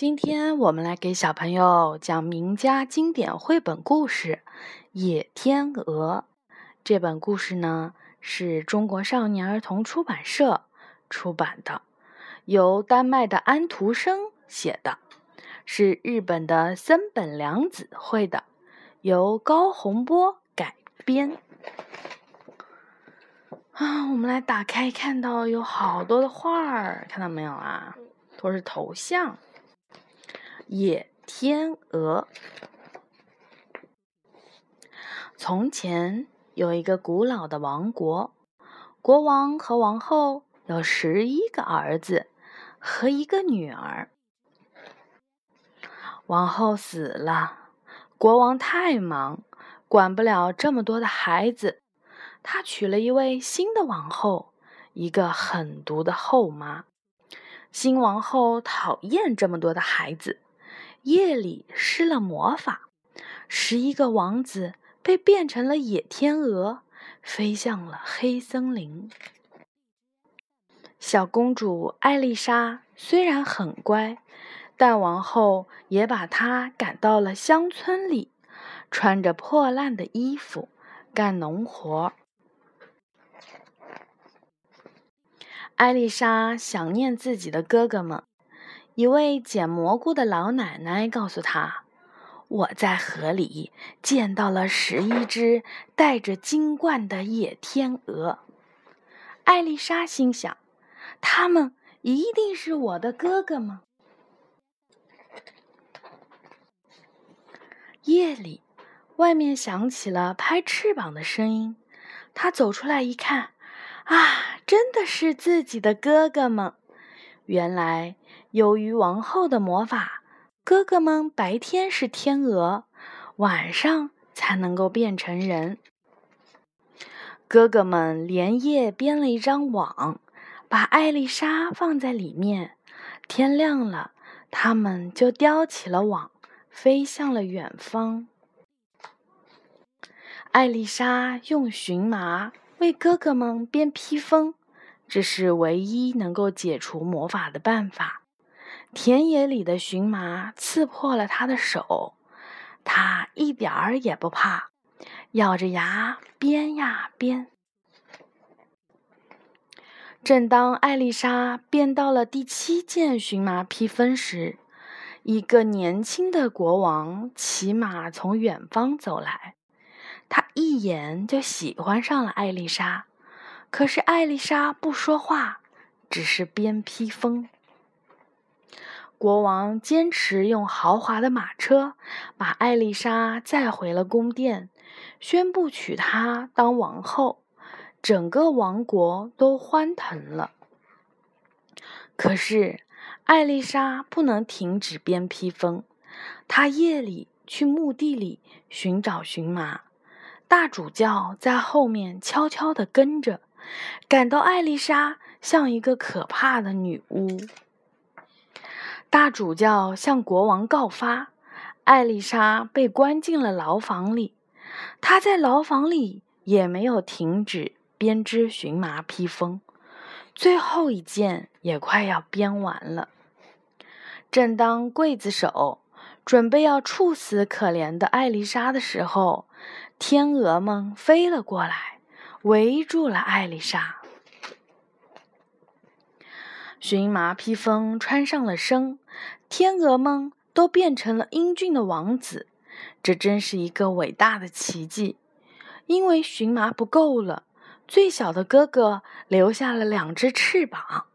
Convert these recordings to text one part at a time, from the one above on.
今天我们来给小朋友讲名家经典绘本故事《野天鹅》。这本故事呢是中国少年儿童出版社出版的，由丹麦的安徒生写的，是日本的森本良子绘的，由高洪波改编。啊，我们来打开，看到有好多的画儿，看到没有啊？都是头像。野天鹅。从前有一个古老的王国，国王和王后有十一个儿子和一个女儿。王后死了，国王太忙，管不了这么多的孩子，他娶了一位新的王后，一个狠毒的后妈。新王后讨厌这么多的孩子。夜里施了魔法，十一个王子被变成了野天鹅，飞向了黑森林。小公主艾丽莎虽然很乖，但王后也把她赶到了乡村里，穿着破烂的衣服干农活。艾丽莎想念自己的哥哥们。一位捡蘑菇的老奶奶告诉他：“我在河里见到了十一只带着金冠的野天鹅。”艾丽莎心想：“他们一定是我的哥哥吗？”夜里，外面响起了拍翅膀的声音。她走出来一看，啊，真的是自己的哥哥们！原来。由于王后的魔法，哥哥们白天是天鹅，晚上才能够变成人。哥哥们连夜编了一张网，把艾丽莎放在里面。天亮了，他们就叼起了网，飞向了远方。艾丽莎用荨麻为哥哥们编披风，这是唯一能够解除魔法的办法。田野里的荨麻刺破了他的手，他一点儿也不怕，咬着牙编呀编。正当艾丽莎编到了第七件荨麻披风时，一个年轻的国王骑马从远方走来，他一眼就喜欢上了艾丽莎，可是艾丽莎不说话，只是编披风。国王坚持用豪华的马车把艾丽莎载回了宫殿，宣布娶她当王后，整个王国都欢腾了。可是，艾丽莎不能停止编披风，她夜里去墓地里寻找荨麻，大主教在后面悄悄地跟着，感到艾丽莎像一个可怕的女巫。大主教向国王告发，艾丽莎被关进了牢房里。她在牢房里也没有停止编织荨麻披风，最后一件也快要编完了。正当刽子手准备要处死可怜的艾丽莎的时候，天鹅们飞了过来，围住了艾丽莎。荨麻披风穿上了身，天鹅们都变成了英俊的王子，这真是一个伟大的奇迹。因为荨麻不够了，最小的哥哥留下了两只翅膀，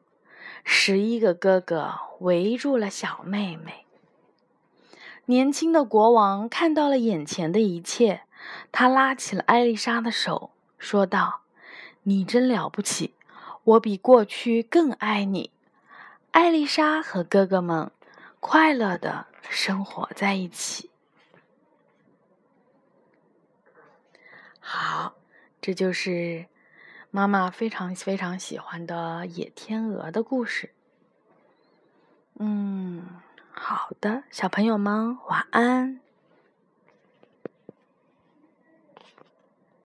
十一个哥哥围住了小妹妹。年轻的国王看到了眼前的一切，他拉起了艾丽莎的手，说道：“你真了不起，我比过去更爱你。”艾丽莎和哥哥们快乐的生活在一起。好，这就是妈妈非常非常喜欢的野天鹅的故事。嗯，好的，小朋友们晚安。